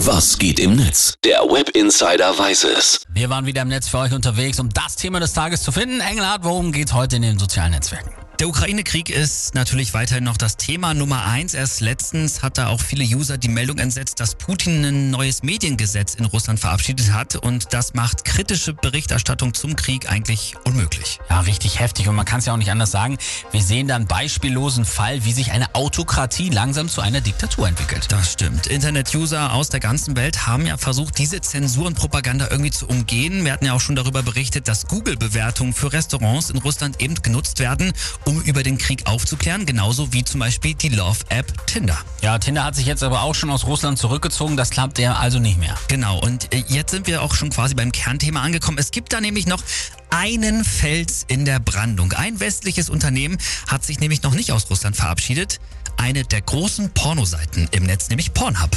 Was geht im Netz? Der Web Insider weiß es. Wir waren wieder im Netz für euch unterwegs, um das Thema des Tages zu finden. Engelhardt, worum geht's heute in den sozialen Netzwerken? Der Ukraine-Krieg ist natürlich weiterhin noch das Thema Nummer eins. Erst letztens hat da auch viele User die Meldung entsetzt, dass Putin ein neues Mediengesetz in Russland verabschiedet hat und das macht kritische Berichterstattung zum Krieg eigentlich unmöglich. Ja, richtig heftig und man kann es ja auch nicht anders sagen. Wir sehen da einen beispiellosen Fall, wie sich eine Autokratie langsam zu einer Diktatur entwickelt. Das stimmt. Internet-User aus der ganzen Welt haben ja versucht, diese Zensur und Propaganda irgendwie zu umgehen. Wir hatten ja auch schon darüber berichtet, dass Google-Bewertungen für Restaurants in Russland eben genutzt werden, um über den Krieg aufzuklären, genauso wie zum Beispiel die Love-App Tinder. Ja, Tinder hat sich jetzt aber auch schon aus Russland zurückgezogen, das klappt ja also nicht mehr. Genau, und äh, jetzt sind wir auch schon quasi beim Kernthema angekommen. Es gibt da nämlich noch einen Fels in der Brandung. Ein westliches Unternehmen hat sich nämlich noch nicht aus Russland verabschiedet. Eine der großen Pornoseiten im Netz, nämlich Pornhub.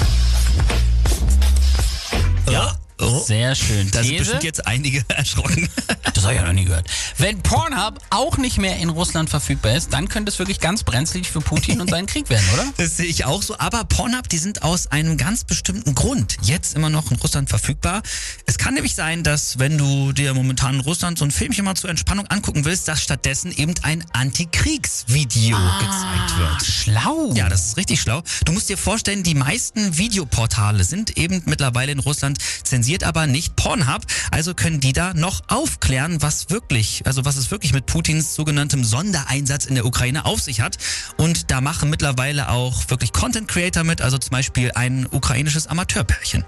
Ja. Oh. Sehr schön. Da sind bestimmt jetzt einige erschrocken. Das habe ich ja noch nie gehört. Wenn Pornhub auch nicht mehr in Russland verfügbar ist, dann könnte es wirklich ganz brenzlig für Putin und seinen Krieg werden, oder? Das sehe ich auch so. Aber Pornhub, die sind aus einem ganz bestimmten Grund jetzt immer noch in Russland verfügbar. Es kann nämlich sein, dass wenn du dir momentan in Russland so ein Filmchen mal zur Entspannung angucken willst, dass stattdessen eben ein Antikriegsvideo gezeigt wird. Schlau. Ja, das ist richtig schlau. Du musst dir vorstellen, die meisten Videoportale sind eben mittlerweile in Russland zensiert, aber nicht Pornhub. Also können die da noch aufklären, was wirklich, also was es wirklich mit Putins sogenanntem Sondereinsatz in der Ukraine auf sich hat. Und da machen mittlerweile auch wirklich Content Creator mit, also zum Beispiel ein ukrainisches Amateurpärchen.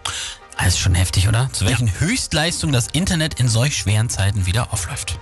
Das ist schon heftig, oder? Zu welchen Höchstleistungen das Internet in solch schweren Zeiten wieder aufläuft.